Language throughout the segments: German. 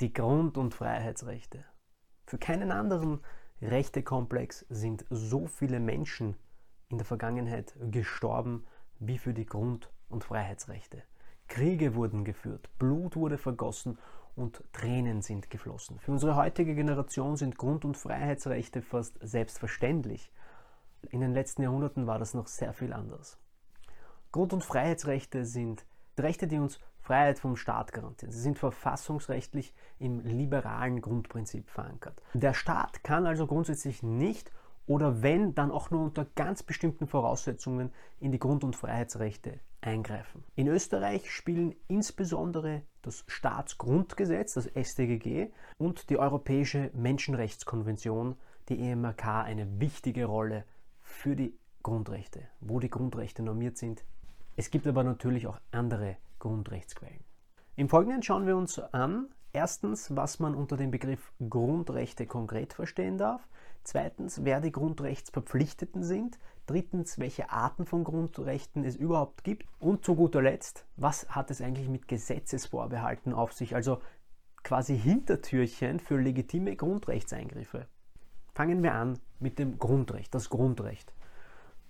die Grund- und Freiheitsrechte. Für keinen anderen Rechtekomplex sind so viele Menschen in der Vergangenheit gestorben wie für die Grund- und Freiheitsrechte. Kriege wurden geführt, Blut wurde vergossen und Tränen sind geflossen. Für unsere heutige Generation sind Grund- und Freiheitsrechte fast selbstverständlich. In den letzten Jahrhunderten war das noch sehr viel anders. Grund- und Freiheitsrechte sind Rechte, die uns Freiheit vom Staat garantieren. Sie sind verfassungsrechtlich im liberalen Grundprinzip verankert. Der Staat kann also grundsätzlich nicht oder wenn, dann auch nur unter ganz bestimmten Voraussetzungen in die Grund- und Freiheitsrechte eingreifen. In Österreich spielen insbesondere das Staatsgrundgesetz, das StGG, und die Europäische Menschenrechtskonvention, die EMRK, eine wichtige Rolle für die Grundrechte, wo die Grundrechte normiert sind. Es gibt aber natürlich auch andere Grundrechtsquellen. Im Folgenden schauen wir uns an, erstens, was man unter dem Begriff Grundrechte konkret verstehen darf, zweitens, wer die Grundrechtsverpflichteten sind, drittens, welche Arten von Grundrechten es überhaupt gibt und zu guter Letzt, was hat es eigentlich mit Gesetzesvorbehalten auf sich, also quasi Hintertürchen für legitime Grundrechtseingriffe. Fangen wir an mit dem Grundrecht, das Grundrecht.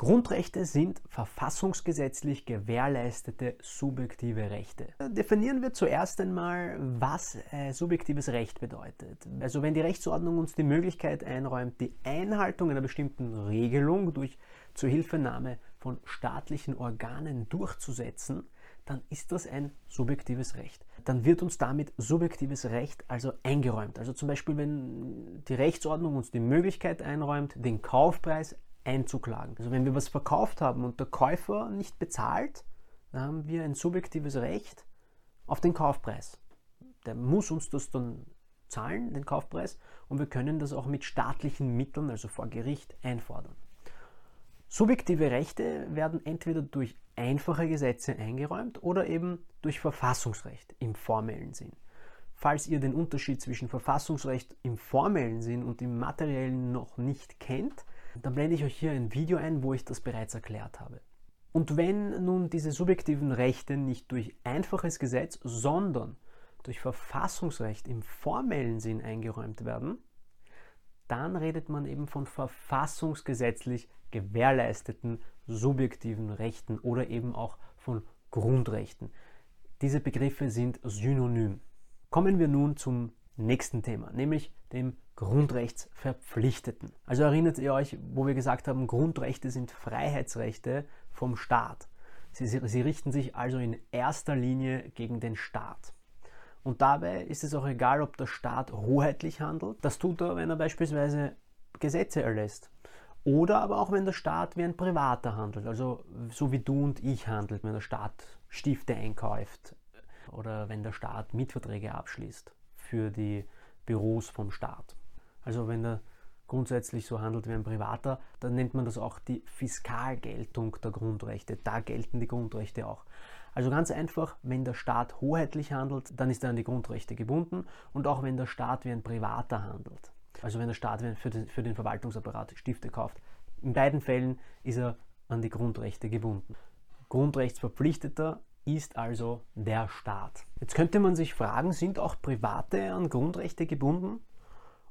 Grundrechte sind verfassungsgesetzlich gewährleistete subjektive Rechte. Definieren wir zuerst einmal, was äh, subjektives Recht bedeutet. Also wenn die Rechtsordnung uns die Möglichkeit einräumt, die Einhaltung einer bestimmten Regelung durch Zuhilfenahme von staatlichen Organen durchzusetzen, dann ist das ein subjektives Recht. Dann wird uns damit subjektives Recht also eingeräumt. Also zum Beispiel, wenn die Rechtsordnung uns die Möglichkeit einräumt, den Kaufpreis einzuklagen. Also wenn wir was verkauft haben und der Käufer nicht bezahlt, dann haben wir ein subjektives Recht auf den Kaufpreis. Der muss uns das dann zahlen, den Kaufpreis, und wir können das auch mit staatlichen Mitteln, also vor Gericht, einfordern. Subjektive Rechte werden entweder durch einfache Gesetze eingeräumt oder eben durch Verfassungsrecht im formellen Sinn. Falls ihr den Unterschied zwischen Verfassungsrecht im formellen Sinn und im materiellen noch nicht kennt, dann blende ich euch hier ein Video ein, wo ich das bereits erklärt habe. Und wenn nun diese subjektiven Rechte nicht durch einfaches Gesetz, sondern durch Verfassungsrecht im formellen Sinn eingeräumt werden, dann redet man eben von verfassungsgesetzlich gewährleisteten subjektiven Rechten oder eben auch von Grundrechten. Diese Begriffe sind synonym. Kommen wir nun zum nächsten Thema, nämlich dem Grundrechtsverpflichteten. Also erinnert ihr euch, wo wir gesagt haben, Grundrechte sind Freiheitsrechte vom Staat. Sie, sie richten sich also in erster Linie gegen den Staat. Und dabei ist es auch egal, ob der Staat hoheitlich handelt. Das tut er, wenn er beispielsweise Gesetze erlässt. Oder aber auch, wenn der Staat wie ein Privater handelt. Also so wie du und ich handelt, wenn der Staat Stifte einkauft. Oder wenn der Staat Mietverträge abschließt für die Büros vom Staat. Also wenn er grundsätzlich so handelt wie ein Privater, dann nennt man das auch die Fiskalgeltung der Grundrechte. Da gelten die Grundrechte auch. Also ganz einfach, wenn der Staat hoheitlich handelt, dann ist er an die Grundrechte gebunden und auch wenn der Staat wie ein Privater handelt. Also wenn der Staat für den, Verwaltungsapparat Stifte kauft. In beiden Fällen ist er an die Grundrechte gebunden. Grundrechtsverpflichteter ist also der Staat. Jetzt könnte man sich fragen, sind auch Private an Grundrechte gebunden?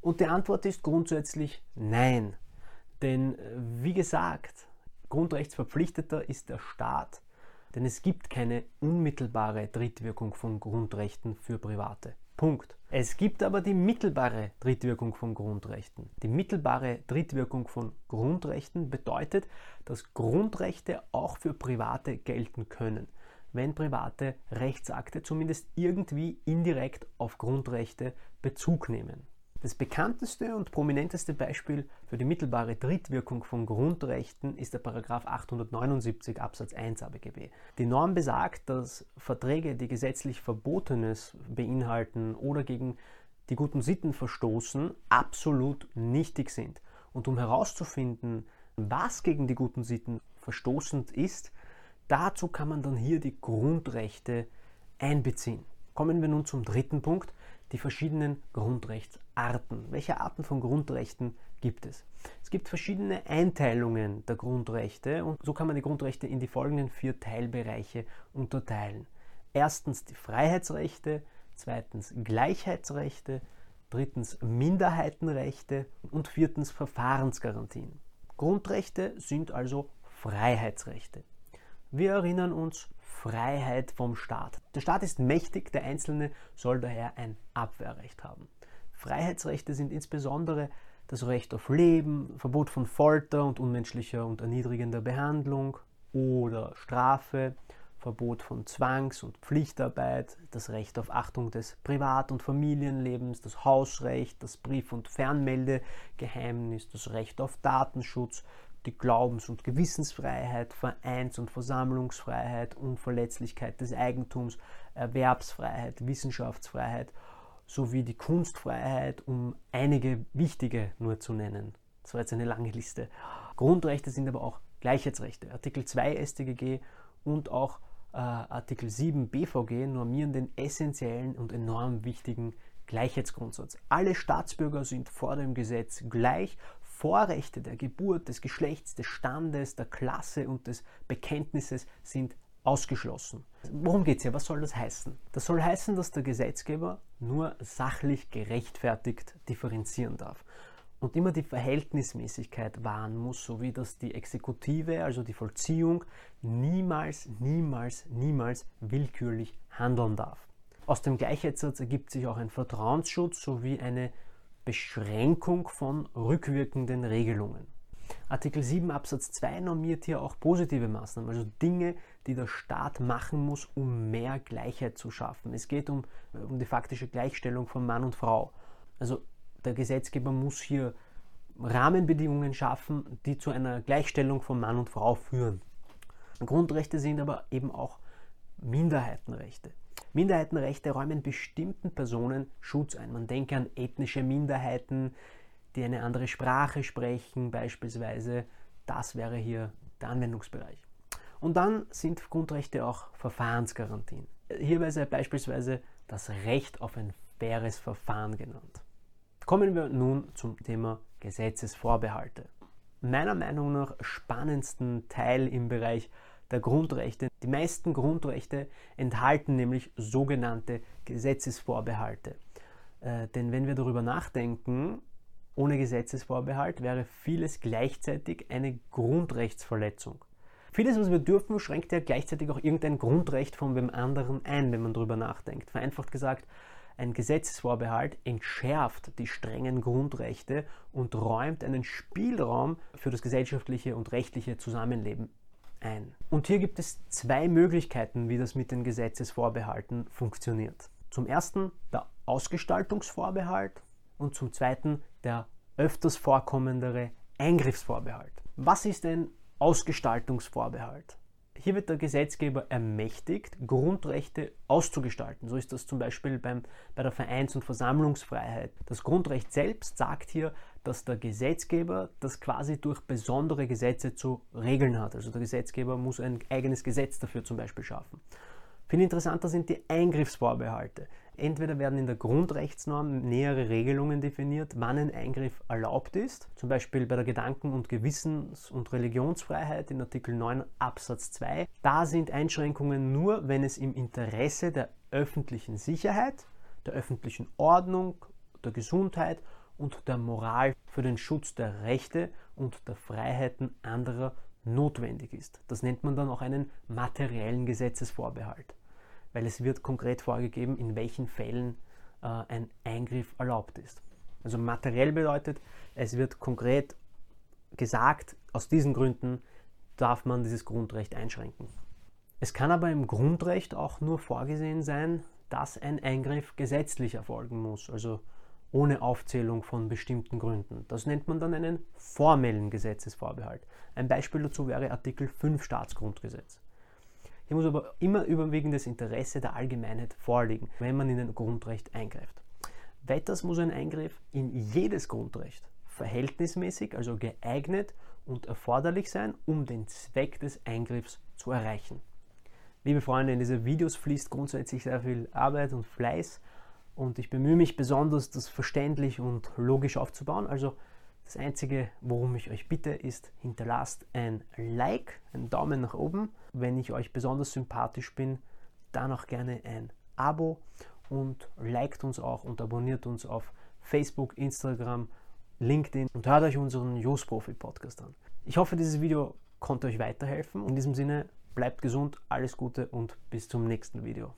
Und die Antwort ist grundsätzlich nein. Denn äh, wie gesagt, Grundrechtsverpflichteter ist der Staat. Denn es gibt keine unmittelbare Drittwirkung von Grundrechten für Private. Punkt. Es gibt aber die mittelbare Drittwirkung von Grundrechten. Die mittelbare Drittwirkung von Grundrechten bedeutet, dass Grundrechte auch für Private gelten können, wenn private Rechtsakte zumindest irgendwie indirekt auf Grundrechte Bezug nehmen. Das bekannteste und prominenteste Beispiel für die mittelbare Drittwirkung von Grundrechten ist der Paragraph 879 Absatz 1 ABGB. Die Norm besagt, dass Verträge, die gesetzlich Verbotenes beinhalten oder gegen die guten Sitten verstoßen, absolut nichtig sind. Und um herauszufinden, was gegen die guten Sitten verstoßend ist, dazu kann man dann hier die Grundrechte einbeziehen. Kommen wir nun zum dritten Punkt, die verschiedenen Grundrechtsarten. Welche Arten von Grundrechten gibt es? Es gibt verschiedene Einteilungen der Grundrechte und so kann man die Grundrechte in die folgenden vier Teilbereiche unterteilen. Erstens die Freiheitsrechte, zweitens Gleichheitsrechte, drittens Minderheitenrechte und viertens Verfahrensgarantien. Grundrechte sind also Freiheitsrechte. Wir erinnern uns Freiheit vom Staat. Der Staat ist mächtig, der Einzelne soll daher ein Abwehrrecht haben. Freiheitsrechte sind insbesondere das Recht auf Leben, Verbot von Folter und unmenschlicher und erniedrigender Behandlung oder Strafe, Verbot von Zwangs- und Pflichtarbeit, das Recht auf Achtung des Privat- und Familienlebens, das Hausrecht, das Brief- und Fernmeldegeheimnis, das Recht auf Datenschutz, die Glaubens- und Gewissensfreiheit, Vereins- und Versammlungsfreiheit, Unverletzlichkeit des Eigentums, Erwerbsfreiheit, Wissenschaftsfreiheit sowie die Kunstfreiheit, um einige wichtige nur zu nennen. Das war jetzt eine lange Liste. Grundrechte sind aber auch Gleichheitsrechte. Artikel 2 StGG und auch äh, Artikel 7 BVG normieren den essentiellen und enorm wichtigen Gleichheitsgrundsatz. Alle Staatsbürger sind vor dem Gesetz gleich. Vorrechte der Geburt, des Geschlechts, des Standes, der Klasse und des Bekenntnisses sind ausgeschlossen. Worum geht es hier? Was soll das heißen? Das soll heißen, dass der Gesetzgeber nur sachlich gerechtfertigt differenzieren darf und immer die Verhältnismäßigkeit wahren muss, sowie dass die Exekutive, also die Vollziehung, niemals, niemals, niemals willkürlich handeln darf. Aus dem Gleichheitssatz ergibt sich auch ein Vertrauensschutz sowie eine Beschränkung von rückwirkenden Regelungen. Artikel 7 Absatz 2 normiert hier auch positive Maßnahmen, also Dinge, die der Staat machen muss, um mehr Gleichheit zu schaffen. Es geht um, um die faktische Gleichstellung von Mann und Frau. Also der Gesetzgeber muss hier Rahmenbedingungen schaffen, die zu einer Gleichstellung von Mann und Frau führen. Grundrechte sind aber eben auch Minderheitenrechte. Minderheitenrechte räumen bestimmten Personen Schutz ein. Man denke an ethnische Minderheiten, die eine andere Sprache sprechen beispielsweise. Das wäre hier der Anwendungsbereich. Und dann sind Grundrechte auch Verfahrensgarantien. Hierbei sei beispielsweise das Recht auf ein faires Verfahren genannt. Kommen wir nun zum Thema Gesetzesvorbehalte. Meiner Meinung nach spannendsten Teil im Bereich der Grundrechte. Die meisten Grundrechte enthalten nämlich sogenannte Gesetzesvorbehalte. Äh, denn wenn wir darüber nachdenken, ohne Gesetzesvorbehalt wäre vieles gleichzeitig eine Grundrechtsverletzung. Vieles, was wir dürfen, schränkt ja gleichzeitig auch irgendein Grundrecht von dem anderen ein, wenn man darüber nachdenkt. Vereinfacht gesagt, ein Gesetzesvorbehalt entschärft die strengen Grundrechte und räumt einen Spielraum für das gesellschaftliche und rechtliche Zusammenleben ein. Und hier gibt es zwei Möglichkeiten, wie das mit den Gesetzesvorbehalten funktioniert. Zum ersten der Ausgestaltungsvorbehalt und zum Zweiten der öfters vorkommendere Eingriffsvorbehalt. Was ist ein Ausgestaltungsvorbehalt? Hier wird der Gesetzgeber ermächtigt, Grundrechte auszugestalten. So ist das zum Beispiel beim, bei der Vereins- und Versammlungsfreiheit. Das Grundrecht selbst sagt hier, dass der Gesetzgeber das quasi durch besondere Gesetze zu regeln hat. Also der Gesetzgeber muss ein eigenes Gesetz dafür zum Beispiel schaffen. Viel interessanter sind die Eingriffsvorbehalte. Entweder werden in der Grundrechtsnorm nähere Regelungen definiert, wann ein Eingriff erlaubt ist, zum Beispiel bei der Gedanken- und Gewissens- und Religionsfreiheit in Artikel 9 Absatz 2. Da sind Einschränkungen nur, wenn es im Interesse der öffentlichen Sicherheit, der öffentlichen Ordnung, der Gesundheit und der Moral für den Schutz der Rechte und der Freiheiten anderer notwendig ist. Das nennt man dann auch einen materiellen Gesetzesvorbehalt weil es wird konkret vorgegeben, in welchen Fällen äh, ein Eingriff erlaubt ist. Also materiell bedeutet, es wird konkret gesagt, aus diesen Gründen darf man dieses Grundrecht einschränken. Es kann aber im Grundrecht auch nur vorgesehen sein, dass ein Eingriff gesetzlich erfolgen muss, also ohne Aufzählung von bestimmten Gründen. Das nennt man dann einen formellen Gesetzesvorbehalt. Ein Beispiel dazu wäre Artikel 5 Staatsgrundgesetz. Hier muss aber immer überwiegendes Interesse der Allgemeinheit vorliegen, wenn man in ein Grundrecht eingreift. Weiters muss ein Eingriff in jedes Grundrecht verhältnismäßig, also geeignet und erforderlich sein, um den Zweck des Eingriffs zu erreichen. Liebe Freunde, in diese Videos fließt grundsätzlich sehr viel Arbeit und Fleiß und ich bemühe mich besonders, das verständlich und logisch aufzubauen. Also das Einzige, worum ich euch bitte, ist, hinterlasst ein Like, einen Daumen nach oben. Wenn ich euch besonders sympathisch bin, dann auch gerne ein Abo. und liked uns auch und abonniert uns auf Facebook, Instagram, LinkedIn und hört euch unseren Jos Profi Podcast an. Ich hoffe, dieses Video konnte euch weiterhelfen. In diesem Sinne, bleibt gesund, alles Gute und bis zum nächsten Video.